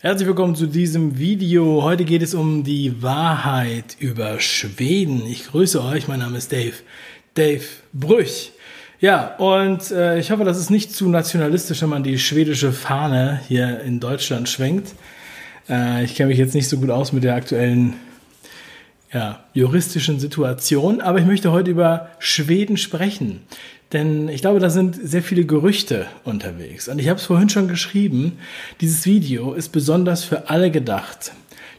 Herzlich willkommen zu diesem Video. Heute geht es um die Wahrheit über Schweden. Ich grüße euch, mein Name ist Dave. Dave Brüch. Ja, und äh, ich hoffe, dass es nicht zu nationalistisch, wenn man die schwedische Fahne hier in Deutschland schwenkt. Äh, ich kenne mich jetzt nicht so gut aus mit der aktuellen ja, juristischen Situation, aber ich möchte heute über Schweden sprechen. Denn ich glaube, da sind sehr viele Gerüchte unterwegs. Und ich habe es vorhin schon geschrieben, dieses Video ist besonders für alle gedacht,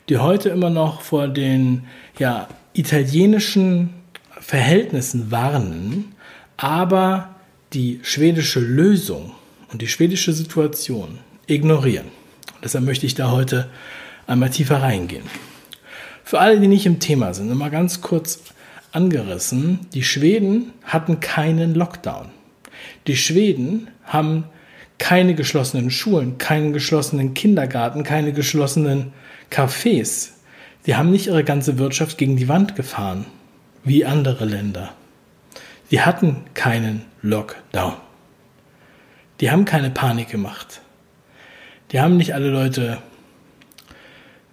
die heute immer noch vor den ja, italienischen Verhältnissen warnen, aber die schwedische Lösung und die schwedische Situation ignorieren. Und deshalb möchte ich da heute einmal tiefer reingehen. Für alle, die nicht im Thema sind, mal ganz kurz angerissen, die Schweden hatten keinen Lockdown. Die Schweden haben keine geschlossenen Schulen, keinen geschlossenen Kindergarten, keine geschlossenen Cafés. Die haben nicht ihre ganze Wirtschaft gegen die Wand gefahren, wie andere Länder. Die hatten keinen Lockdown. Die haben keine Panik gemacht. Die haben nicht alle Leute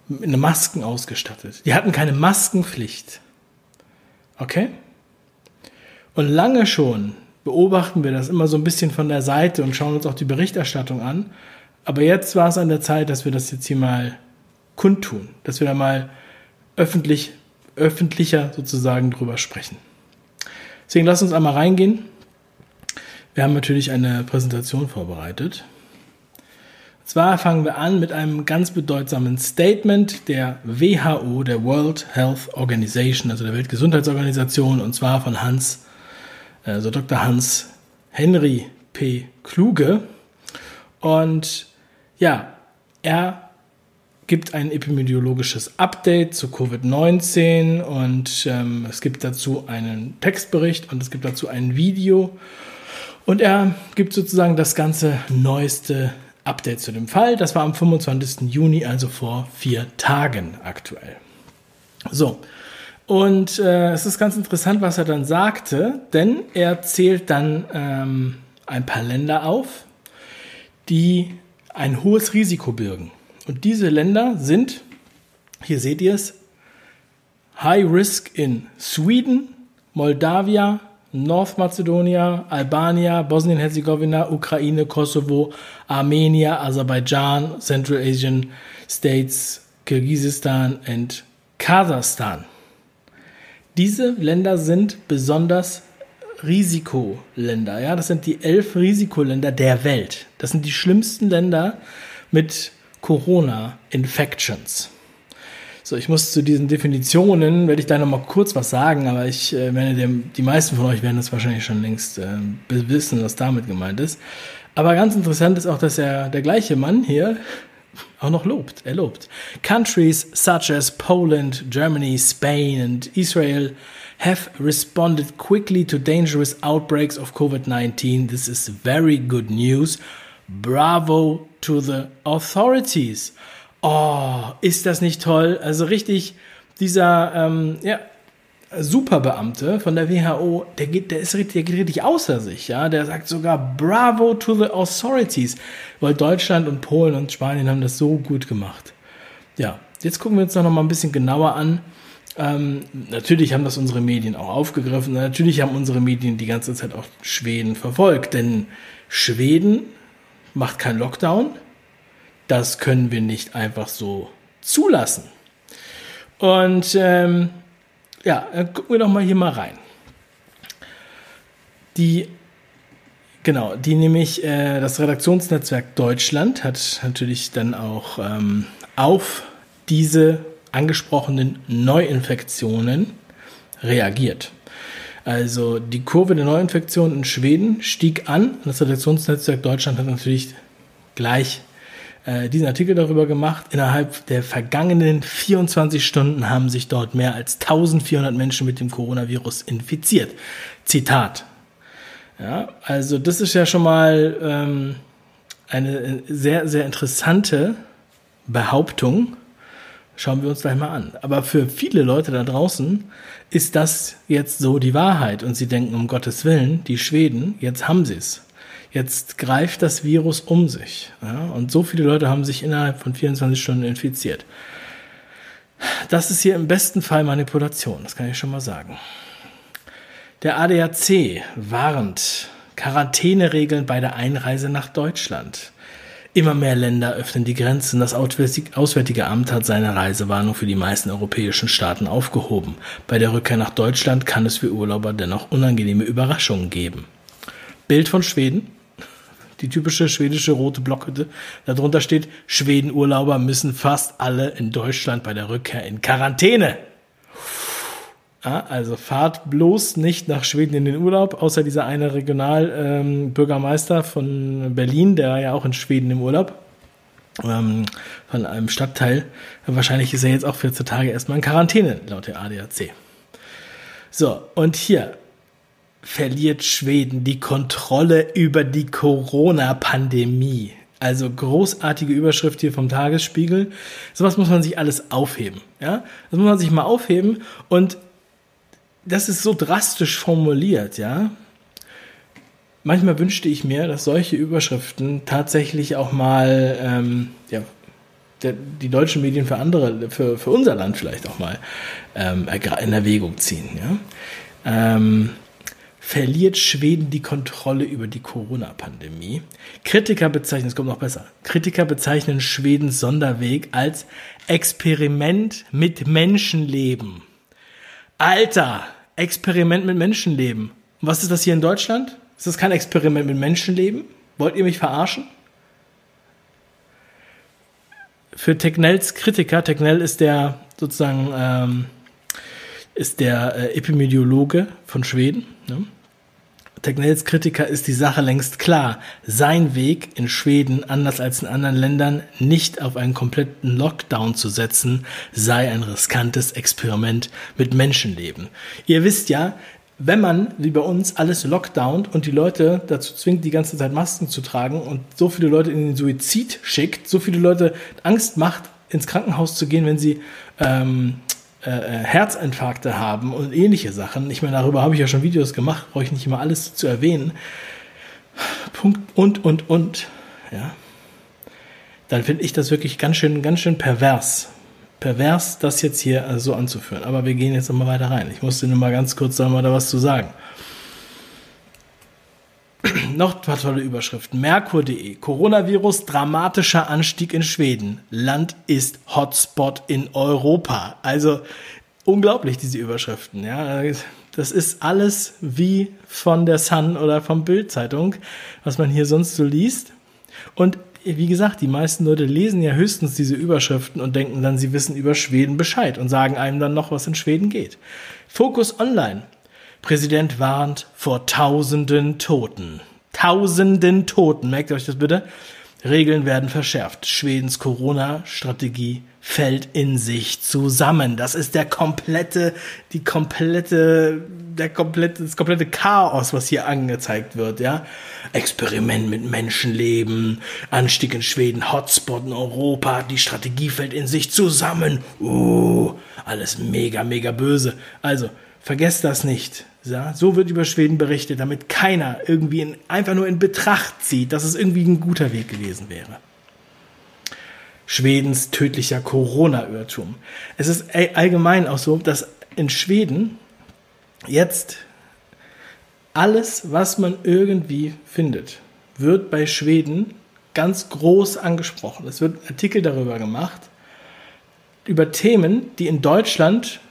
mit Masken ausgestattet. Die hatten keine Maskenpflicht. Okay? Und lange schon beobachten wir das immer so ein bisschen von der Seite und schauen uns auch die Berichterstattung an. Aber jetzt war es an der Zeit, dass wir das jetzt hier mal kundtun, dass wir da mal öffentlich, öffentlicher sozusagen drüber sprechen. Deswegen lass uns einmal reingehen. Wir haben natürlich eine Präsentation vorbereitet. Zwar fangen wir an mit einem ganz bedeutsamen Statement der WHO, der World Health Organization, also der Weltgesundheitsorganisation, und zwar von Hans, also Dr. Hans Henry P. Kluge. Und ja, er gibt ein epidemiologisches Update zu Covid-19 und ähm, es gibt dazu einen Textbericht und es gibt dazu ein Video. Und er gibt sozusagen das ganze neueste Update zu dem Fall. Das war am 25. Juni, also vor vier Tagen aktuell. So. Und äh, es ist ganz interessant, was er dann sagte, denn er zählt dann ähm, ein paar Länder auf, die ein hohes Risiko birgen. Und diese Länder sind, hier seht ihr es, High Risk in Sweden, Moldawia, North Macedonia, Albania, Bosnien-Herzegowina, Ukraine, Kosovo, Armenia, Aserbaidschan, Central Asian States, Kirgisistan und Kasachstan. Diese Länder sind besonders Risikoländer. Ja, das sind die elf Risikoländer der Welt. Das sind die schlimmsten Länder mit Corona-Infections. So, ich muss zu diesen Definitionen, werde ich da nochmal kurz was sagen, aber ich äh, werde dem, die meisten von euch werden das wahrscheinlich schon längst äh, wissen, was damit gemeint ist. Aber ganz interessant ist auch, dass er, der gleiche Mann hier auch noch lobt. Er lobt. Countries such as Poland, Germany, Spain and Israel have responded quickly to dangerous outbreaks of COVID-19. This is very good news. Bravo to the authorities. Oh, ist das nicht toll? Also richtig, dieser ähm, ja, Superbeamte von der WHO, der geht, der ist richtig, der geht richtig außer sich, ja. Der sagt sogar Bravo to the authorities, weil Deutschland und Polen und Spanien haben das so gut gemacht. Ja, jetzt gucken wir uns noch mal ein bisschen genauer an. Ähm, natürlich haben das unsere Medien auch aufgegriffen. Natürlich haben unsere Medien die ganze Zeit auch Schweden verfolgt, denn Schweden macht keinen Lockdown das können wir nicht einfach so zulassen. Und ähm, ja, dann gucken wir doch mal hier mal rein. Die, genau, die nämlich, äh, das Redaktionsnetzwerk Deutschland hat natürlich dann auch ähm, auf diese angesprochenen Neuinfektionen reagiert. Also die Kurve der Neuinfektionen in Schweden stieg an. Das Redaktionsnetzwerk Deutschland hat natürlich gleich äh, diesen Artikel darüber gemacht. Innerhalb der vergangenen 24 Stunden haben sich dort mehr als 1400 Menschen mit dem Coronavirus infiziert. Zitat. Ja, also das ist ja schon mal ähm, eine sehr, sehr interessante Behauptung. Schauen wir uns gleich mal an. Aber für viele Leute da draußen ist das jetzt so die Wahrheit und sie denken, um Gottes Willen, die Schweden, jetzt haben sie es. Jetzt greift das Virus um sich. Ja? Und so viele Leute haben sich innerhalb von 24 Stunden infiziert. Das ist hier im besten Fall Manipulation, das kann ich schon mal sagen. Der ADAC warnt Quarantäneregeln bei der Einreise nach Deutschland. Immer mehr Länder öffnen die Grenzen. Das Auswärtige Amt hat seine Reisewarnung für die meisten europäischen Staaten aufgehoben. Bei der Rückkehr nach Deutschland kann es für Urlauber dennoch unangenehme Überraschungen geben. Bild von Schweden. Die typische schwedische rote Blockhütte. Darunter steht, Schweden-Urlauber müssen fast alle in Deutschland bei der Rückkehr in Quarantäne. Ja, also fahrt bloß nicht nach Schweden in den Urlaub, außer dieser eine Regionalbürgermeister ähm, von Berlin, der war ja auch in Schweden im Urlaub, ähm, von einem Stadtteil. Wahrscheinlich ist er jetzt auch 14 Tage erstmal in Quarantäne, laut der ADAC. So, und hier verliert Schweden die Kontrolle über die Corona-Pandemie. Also großartige Überschrift hier vom Tagesspiegel. Sowas muss man sich alles aufheben. Ja? Das muss man sich mal aufheben und das ist so drastisch formuliert, ja. Manchmal wünschte ich mir, dass solche Überschriften tatsächlich auch mal ähm, ja, der, die deutschen Medien für andere, für, für unser Land vielleicht auch mal ähm, in Erwägung ziehen. Ja? Ähm, verliert Schweden die Kontrolle über die Corona-Pandemie. Kritiker bezeichnen, es kommt noch besser, Kritiker bezeichnen Schwedens Sonderweg als Experiment mit Menschenleben. Alter, Experiment mit Menschenleben. Und was ist das hier in Deutschland? Ist das kein Experiment mit Menschenleben? Wollt ihr mich verarschen? Für Technells Kritiker, Technell ist der sozusagen ähm, ist der äh, Epidemiologe von Schweden. Ne? Tegnells Kritiker ist die Sache längst klar. Sein Weg in Schweden, anders als in anderen Ländern, nicht auf einen kompletten Lockdown zu setzen, sei ein riskantes Experiment mit Menschenleben. Ihr wisst ja, wenn man, wie bei uns, alles lockdownt und die Leute dazu zwingt, die ganze Zeit Masken zu tragen und so viele Leute in den Suizid schickt, so viele Leute Angst macht, ins Krankenhaus zu gehen, wenn sie ähm, äh, äh, Herzinfarkte haben und ähnliche Sachen. Ich meine, darüber habe ich ja schon Videos gemacht, brauche ich nicht immer alles zu erwähnen. Punkt und und und, ja. Dann finde ich das wirklich ganz schön, ganz schön pervers. Pervers, das jetzt hier so anzuführen. Aber wir gehen jetzt nochmal weiter rein. Ich musste nur mal ganz kurz da mal da was zu sagen. Noch ein paar tolle Überschriften. Merkur.de. Coronavirus, dramatischer Anstieg in Schweden. Land ist Hotspot in Europa. Also unglaublich, diese Überschriften. Ja, das ist alles wie von der Sun oder vom Bild-Zeitung, was man hier sonst so liest. Und wie gesagt, die meisten Leute lesen ja höchstens diese Überschriften und denken dann, sie wissen über Schweden Bescheid und sagen einem dann noch, was in Schweden geht. Fokus Online. Präsident warnt vor tausenden Toten. Tausenden Toten. Merkt ihr euch das bitte? Regeln werden verschärft. Schwedens Corona-Strategie fällt in sich zusammen. Das ist der komplette, die komplette, der komplette, das komplette Chaos, was hier angezeigt wird, ja. Experiment mit Menschenleben, Anstieg in Schweden, Hotspot in Europa, die Strategie fällt in sich zusammen. Uh, alles mega, mega böse. Also, Vergesst das nicht. Ja, so wird über Schweden berichtet, damit keiner irgendwie in, einfach nur in Betracht zieht, dass es irgendwie ein guter Weg gewesen wäre. Schwedens tödlicher Corona-Irrtum. Es ist allgemein auch so, dass in Schweden jetzt alles, was man irgendwie findet, wird bei Schweden ganz groß angesprochen. Es wird Artikel darüber gemacht, über Themen, die in Deutschland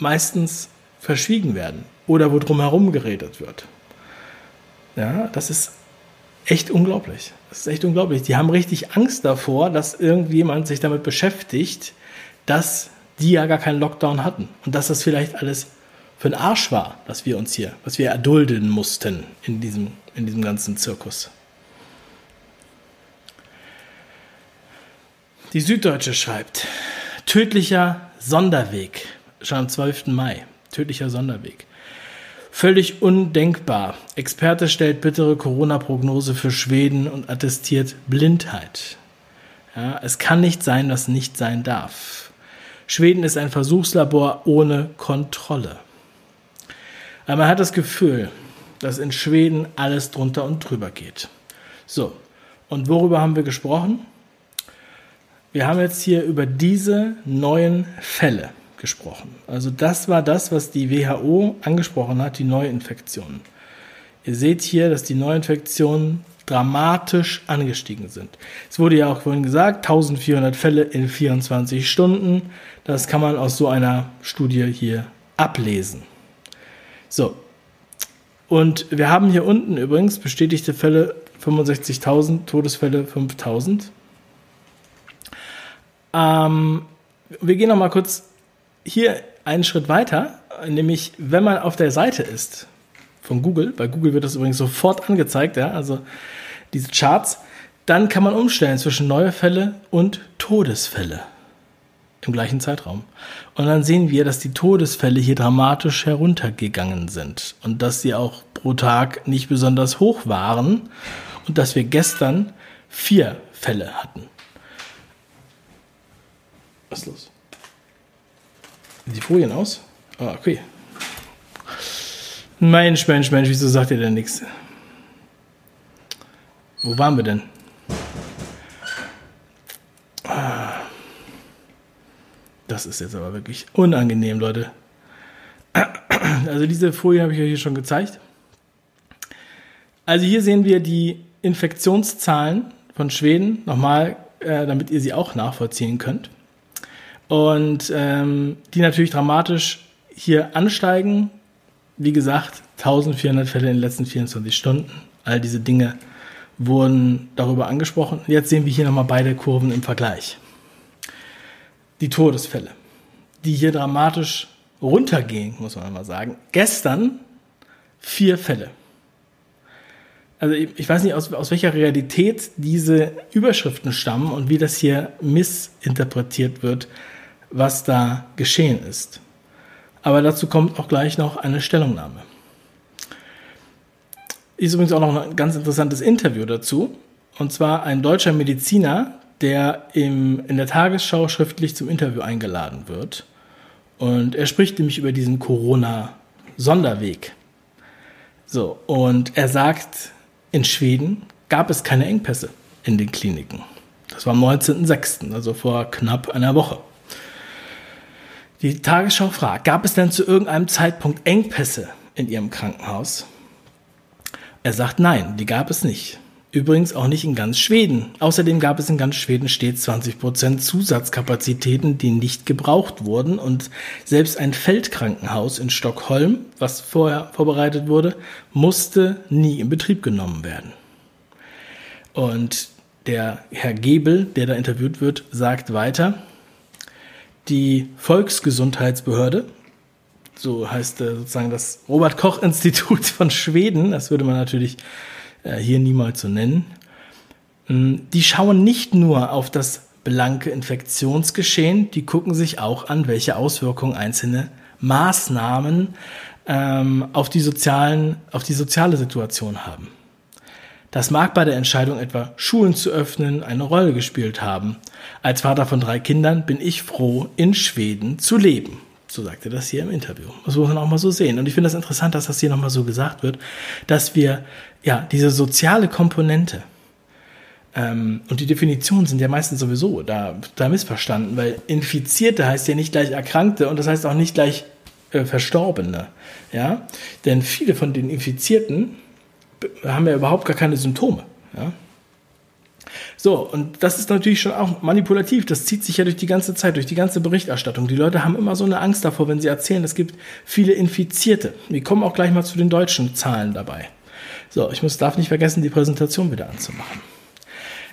meistens verschwiegen werden oder wo drumherum geredet wird. Ja, das ist echt unglaublich. Das ist echt unglaublich. Die haben richtig Angst davor, dass irgendjemand sich damit beschäftigt, dass die ja gar keinen Lockdown hatten und dass das vielleicht alles für den Arsch war, dass wir uns hier, was wir erdulden mussten in diesem, in diesem ganzen Zirkus. Die Süddeutsche schreibt, tödlicher Sonderweg schon am 12. Mai. Tödlicher Sonderweg. Völlig undenkbar. Experte stellt bittere Corona-Prognose für Schweden und attestiert Blindheit. Ja, es kann nicht sein, was nicht sein darf. Schweden ist ein Versuchslabor ohne Kontrolle. Aber man hat das Gefühl, dass in Schweden alles drunter und drüber geht. So, und worüber haben wir gesprochen? Wir haben jetzt hier über diese neuen Fälle gesprochen. Also das war das, was die WHO angesprochen hat, die Neuinfektionen. Ihr seht hier, dass die Neuinfektionen dramatisch angestiegen sind. Es wurde ja auch vorhin gesagt, 1400 Fälle in 24 Stunden. Das kann man aus so einer Studie hier ablesen. So. Und wir haben hier unten übrigens bestätigte Fälle 65.000, Todesfälle 5.000. Ähm, wir gehen noch mal kurz hier einen Schritt weiter, nämlich wenn man auf der Seite ist von Google, bei Google wird das übrigens sofort angezeigt, ja, also diese Charts, dann kann man umstellen zwischen neue Fälle und Todesfälle im gleichen Zeitraum. Und dann sehen wir, dass die Todesfälle hier dramatisch heruntergegangen sind und dass sie auch pro Tag nicht besonders hoch waren und dass wir gestern vier Fälle hatten. Was ist los? Die Folien aus? Ah, okay. Mensch, Mensch, Mensch, wieso sagt ihr denn nichts? Wo waren wir denn? Ah. Das ist jetzt aber wirklich unangenehm, Leute. Also diese Folie habe ich euch hier schon gezeigt. Also hier sehen wir die Infektionszahlen von Schweden, nochmal, äh, damit ihr sie auch nachvollziehen könnt. Und ähm, die natürlich dramatisch hier ansteigen. Wie gesagt, 1400 Fälle in den letzten 24 Stunden. All diese Dinge wurden darüber angesprochen. Jetzt sehen wir hier nochmal beide Kurven im Vergleich. Die Todesfälle, die hier dramatisch runtergehen, muss man mal sagen. Gestern vier Fälle also ich, weiß nicht, aus, aus welcher Realität diese Überschriften stammen und wie das hier missinterpretiert wird, was da geschehen ist. Aber dazu kommt auch gleich noch eine Stellungnahme. Ist übrigens auch noch ein ganz interessantes Interview dazu. Und zwar ein deutscher Mediziner, der im, in der Tagesschau schriftlich zum Interview eingeladen wird. Und er spricht nämlich über diesen Corona-Sonderweg. So, und er sagt, in Schweden gab es keine Engpässe in den Kliniken. Das war am 19.06., also vor knapp einer Woche. Die Tagesschau fragt, gab es denn zu irgendeinem Zeitpunkt Engpässe in Ihrem Krankenhaus? Er sagt, nein, die gab es nicht. Übrigens auch nicht in ganz Schweden. Außerdem gab es in ganz Schweden stets 20 Prozent Zusatzkapazitäten, die nicht gebraucht wurden. Und selbst ein Feldkrankenhaus in Stockholm, was vorher vorbereitet wurde, musste nie in Betrieb genommen werden. Und der Herr Gebel, der da interviewt wird, sagt weiter, die Volksgesundheitsbehörde, so heißt sozusagen das Robert Koch Institut von Schweden, das würde man natürlich äh, hier niemals zu nennen, mm, die schauen nicht nur auf das blanke Infektionsgeschehen, die gucken sich auch an, welche Auswirkungen einzelne Maßnahmen ähm, auf, die sozialen, auf die soziale Situation haben. Das mag bei der Entscheidung etwa Schulen zu öffnen eine Rolle gespielt haben. Als Vater von drei Kindern bin ich froh, in Schweden zu leben. So sagt er das hier im Interview. Das muss man auch mal so sehen. Und ich finde das interessant, dass das hier nochmal so gesagt wird, dass wir ja diese soziale Komponente ähm, und die Definitionen sind ja meistens sowieso da, da missverstanden, weil Infizierte heißt ja nicht gleich Erkrankte und das heißt auch nicht gleich äh, Verstorbene. Ja? Denn viele von den Infizierten haben ja überhaupt gar keine Symptome. Ja? So, und das ist natürlich schon auch manipulativ. Das zieht sich ja durch die ganze Zeit, durch die ganze Berichterstattung. Die Leute haben immer so eine Angst davor, wenn sie erzählen, es gibt viele Infizierte. Wir kommen auch gleich mal zu den deutschen Zahlen dabei. So, ich muss, darf nicht vergessen, die Präsentation wieder anzumachen.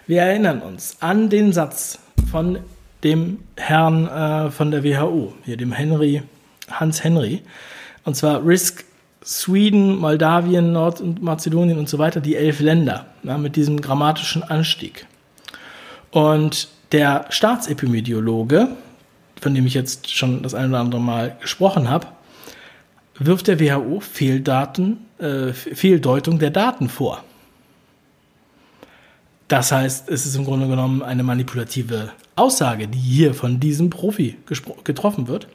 Wir erinnern uns an den Satz von dem Herrn äh, von der WHO, hier dem Henry, Hans Henry, und zwar Risk Sweden, Moldawien, Nord- und so weiter, die elf Länder ja, mit diesem grammatischen Anstieg. Und der Staatsepidemiologe, von dem ich jetzt schon das ein oder andere Mal gesprochen habe, wirft der WHO Fehldaten, äh, Fehldeutung der Daten vor. Das heißt, es ist im Grunde genommen eine manipulative Aussage, die hier von diesem Profi getroffen wird.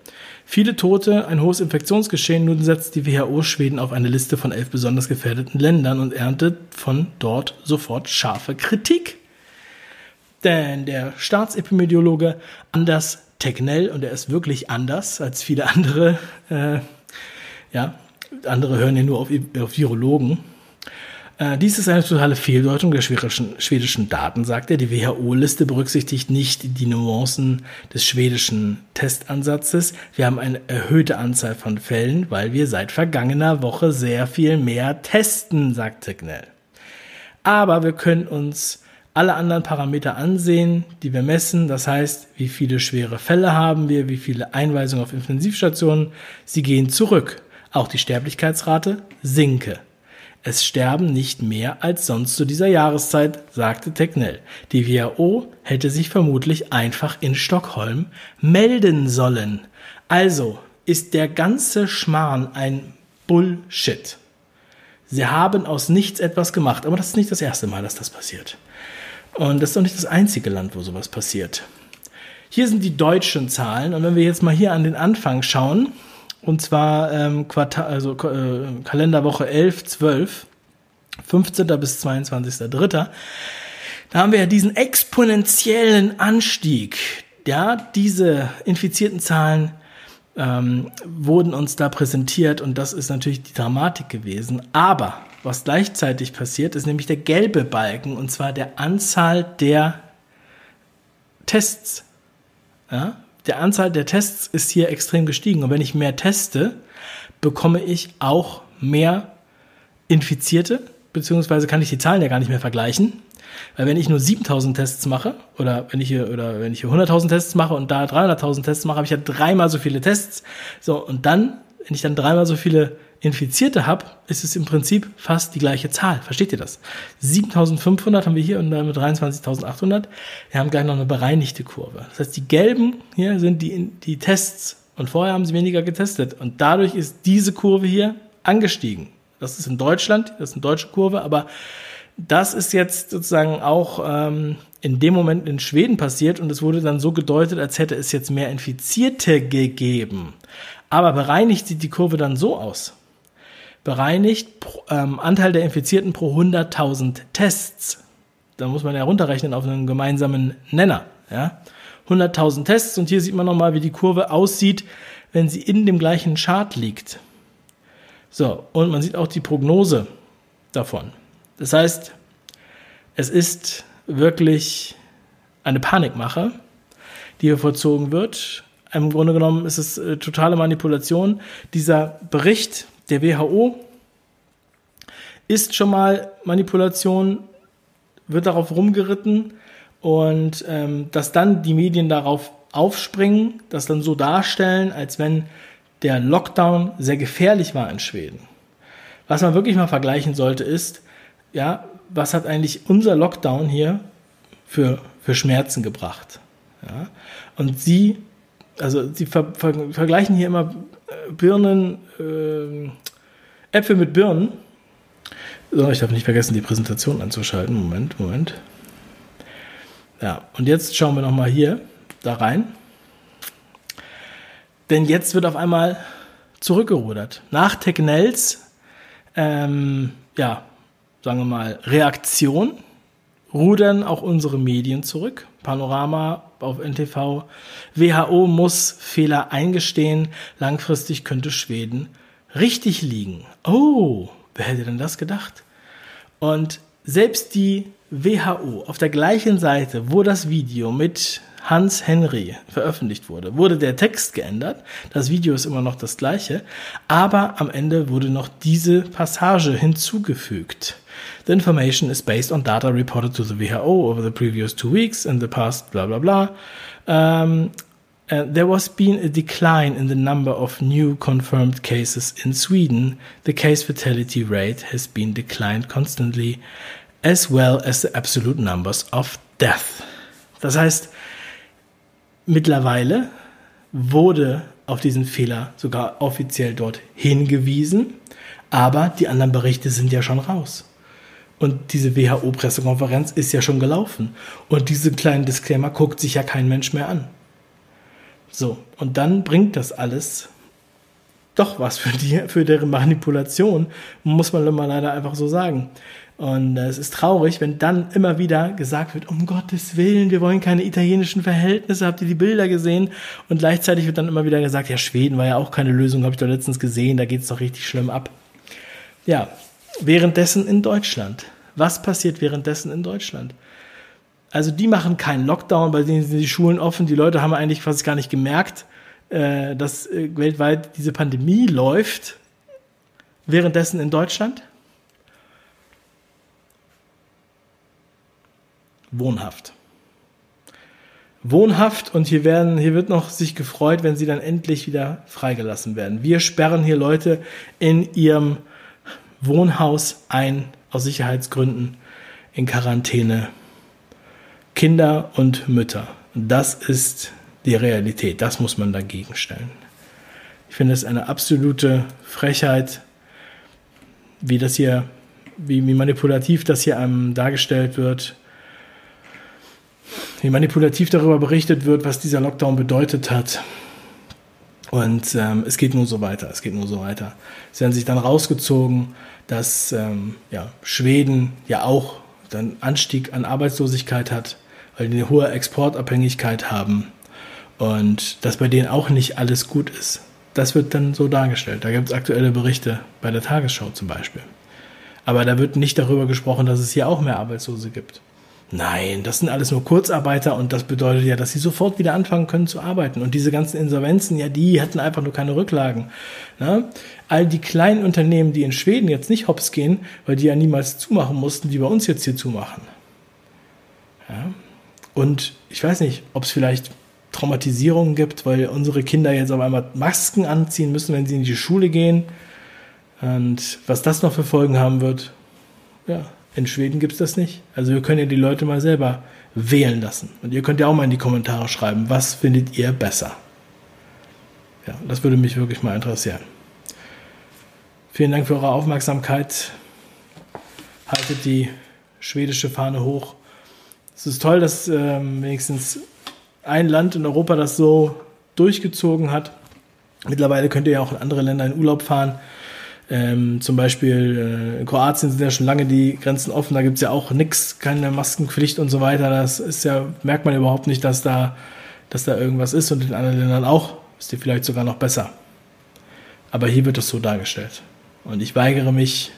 Viele Tote, ein hohes Infektionsgeschehen. Nun setzt die WHO Schweden auf eine Liste von elf besonders gefährdeten Ländern und erntet von dort sofort scharfe Kritik. Denn der Staatsepidemiologe Anders Tegnell, und er ist wirklich anders als viele andere, äh, ja, andere hören ja nur auf, auf Virologen, dies ist eine totale Fehldeutung der schwedischen, schwedischen Daten, sagt er. Die WHO-Liste berücksichtigt nicht die Nuancen des schwedischen Testansatzes. Wir haben eine erhöhte Anzahl von Fällen, weil wir seit vergangener Woche sehr viel mehr testen, sagt Signal. Aber wir können uns alle anderen Parameter ansehen, die wir messen. Das heißt, wie viele schwere Fälle haben wir, wie viele Einweisungen auf Intensivstationen. Sie gehen zurück. Auch die Sterblichkeitsrate sinke. Es sterben nicht mehr als sonst zu dieser Jahreszeit, sagte Tegnell. Die WHO hätte sich vermutlich einfach in Stockholm melden sollen. Also ist der ganze Schmarrn ein Bullshit. Sie haben aus nichts etwas gemacht, aber das ist nicht das erste Mal, dass das passiert. Und das ist auch nicht das einzige Land, wo sowas passiert. Hier sind die deutschen Zahlen und wenn wir jetzt mal hier an den Anfang schauen, und zwar ähm, Quartal, also äh, Kalenderwoche 11, 12, 15. bis 22.3. Da haben wir ja diesen exponentiellen Anstieg. Ja, diese infizierten Zahlen ähm, wurden uns da präsentiert und das ist natürlich die Dramatik gewesen. Aber was gleichzeitig passiert, ist nämlich der gelbe Balken und zwar der Anzahl der Tests. Ja, der Anzahl der Tests ist hier extrem gestiegen. Und wenn ich mehr teste, bekomme ich auch mehr Infizierte, beziehungsweise kann ich die Zahlen ja gar nicht mehr vergleichen. Weil wenn ich nur 7000 Tests mache, oder wenn ich hier, oder wenn ich hier 100.000 Tests mache und da 300.000 Tests mache, habe ich ja dreimal so viele Tests. So, und dann, wenn ich dann dreimal so viele Infizierte habe, ist es im Prinzip fast die gleiche Zahl. Versteht ihr das? 7500 haben wir hier und dann mit 23.800. Wir haben gleich noch eine bereinigte Kurve. Das heißt, die gelben hier sind die, die Tests und vorher haben sie weniger getestet und dadurch ist diese Kurve hier angestiegen. Das ist in Deutschland, das ist eine deutsche Kurve, aber das ist jetzt sozusagen auch ähm, in dem Moment in Schweden passiert und es wurde dann so gedeutet, als hätte es jetzt mehr Infizierte gegeben. Aber bereinigt sieht die Kurve dann so aus bereinigt, ähm, Anteil der Infizierten pro 100.000 Tests. Da muss man ja runterrechnen auf einen gemeinsamen Nenner. Ja? 100.000 Tests und hier sieht man nochmal, wie die Kurve aussieht, wenn sie in dem gleichen Chart liegt. So, und man sieht auch die Prognose davon. Das heißt, es ist wirklich eine Panikmache, die hier vollzogen wird. Im Grunde genommen ist es äh, totale Manipulation. Dieser Bericht, der WHO ist schon mal Manipulation, wird darauf rumgeritten und ähm, dass dann die Medien darauf aufspringen, das dann so darstellen, als wenn der Lockdown sehr gefährlich war in Schweden. Was man wirklich mal vergleichen sollte, ist, ja, was hat eigentlich unser Lockdown hier für, für Schmerzen gebracht? Ja? Und sie, also sie ver, ver, vergleichen hier immer Birnen, äh, Äpfel mit Birnen. So, ich darf nicht vergessen, die Präsentation anzuschalten. Moment, Moment. Ja, und jetzt schauen wir nochmal hier da rein. Denn jetzt wird auf einmal zurückgerudert. Nach Technells, ähm, ja, sagen wir mal, Reaktion rudern auch unsere Medien zurück. Panorama auf NTV. WHO muss Fehler eingestehen. Langfristig könnte Schweden richtig liegen. Oh, wer hätte denn das gedacht? Und selbst die WHO auf der gleichen Seite, wo das Video mit Hans Henry veröffentlicht wurde, wurde der Text geändert. Das Video ist immer noch das gleiche, aber am Ende wurde noch diese Passage hinzugefügt. The information is based on data reported to the WHO over the previous two weeks and the past blah blah blah. Um, uh, there was been a decline in the number of new confirmed cases in Sweden. The case fatality rate has been declined constantly, as well as the absolute numbers of death. Das heißt, Mittlerweile wurde auf diesen Fehler sogar offiziell dort hingewiesen, aber die anderen Berichte sind ja schon raus. Und diese WHO-Pressekonferenz ist ja schon gelaufen. Und diesen kleinen Disclaimer guckt sich ja kein Mensch mehr an. So, und dann bringt das alles doch was für die, für deren Manipulation, muss man mal leider einfach so sagen. Und es ist traurig, wenn dann immer wieder gesagt wird, um Gottes Willen, wir wollen keine italienischen Verhältnisse, habt ihr die Bilder gesehen? Und gleichzeitig wird dann immer wieder gesagt, ja, Schweden war ja auch keine Lösung, habe ich doch letztens gesehen, da geht es doch richtig schlimm ab. Ja, währenddessen in Deutschland. Was passiert währenddessen in Deutschland? Also die machen keinen Lockdown, bei denen sind die Schulen offen, die Leute haben eigentlich fast gar nicht gemerkt, äh, dass äh, weltweit diese Pandemie läuft. Währenddessen in Deutschland wohnhaft. Wohnhaft und hier werden, hier wird noch sich gefreut, wenn sie dann endlich wieder freigelassen werden. Wir sperren hier Leute in ihrem Wohnhaus ein, aus Sicherheitsgründen, in Quarantäne. Kinder und Mütter. Das ist die Realität. Das muss man dagegen stellen. Ich finde es eine absolute Frechheit, wie das hier, wie, wie manipulativ das hier einem dargestellt wird wie manipulativ darüber berichtet wird, was dieser Lockdown bedeutet hat. Und ähm, es geht nur so weiter, es geht nur so weiter. Es werden sich dann rausgezogen, dass ähm, ja, Schweden ja auch dann Anstieg an Arbeitslosigkeit hat, weil die eine hohe Exportabhängigkeit haben und dass bei denen auch nicht alles gut ist. Das wird dann so dargestellt. Da gibt es aktuelle Berichte bei der Tagesschau zum Beispiel. Aber da wird nicht darüber gesprochen, dass es hier auch mehr Arbeitslose gibt. Nein, das sind alles nur Kurzarbeiter und das bedeutet ja, dass sie sofort wieder anfangen können zu arbeiten. Und diese ganzen Insolvenzen, ja, die hatten einfach nur keine Rücklagen. Ne? All die kleinen Unternehmen, die in Schweden jetzt nicht hops gehen, weil die ja niemals zumachen mussten, die bei uns jetzt hier zumachen. Ja? Und ich weiß nicht, ob es vielleicht Traumatisierungen gibt, weil unsere Kinder jetzt auf einmal Masken anziehen müssen, wenn sie in die Schule gehen. Und was das noch für Folgen haben wird, ja, in Schweden gibt es das nicht. Also wir können ja die Leute mal selber wählen lassen. Und ihr könnt ja auch mal in die Kommentare schreiben, was findet ihr besser. Ja, das würde mich wirklich mal interessieren. Vielen Dank für eure Aufmerksamkeit. Haltet die schwedische Fahne hoch. Es ist toll, dass ähm, wenigstens ein Land in Europa das so durchgezogen hat. Mittlerweile könnt ihr ja auch in andere Länder in Urlaub fahren. Ähm, zum Beispiel äh, in Kroatien sind ja schon lange die Grenzen offen, da gibt es ja auch nichts, keine Maskenpflicht und so weiter. Das ist ja, merkt man überhaupt nicht, dass da, dass da irgendwas ist und in anderen Ländern auch. Ist dir vielleicht sogar noch besser. Aber hier wird es so dargestellt. Und ich weigere mich,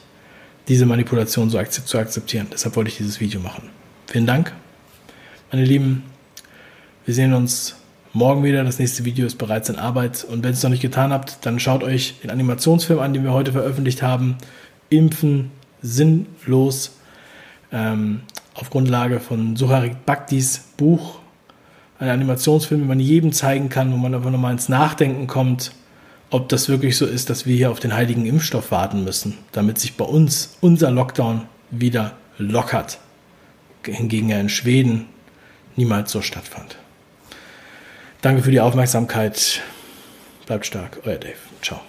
diese Manipulation so zu akzeptieren. Deshalb wollte ich dieses Video machen. Vielen Dank, meine Lieben. Wir sehen uns morgen wieder. Das nächste Video ist bereits in Arbeit. Und wenn ihr es noch nicht getan habt, dann schaut euch den Animationsfilm an, den wir heute veröffentlicht haben. Impfen sinnlos. Ähm, auf Grundlage von Suharit Bhaktis Buch. Ein Animationsfilm, den man jedem zeigen kann, wo man einfach nochmal ins Nachdenken kommt, ob das wirklich so ist, dass wir hier auf den heiligen Impfstoff warten müssen, damit sich bei uns unser Lockdown wieder lockert. Hingegen ja in Schweden niemals so stattfand. Danke für die Aufmerksamkeit. Bleibt stark. Euer Dave. Ciao.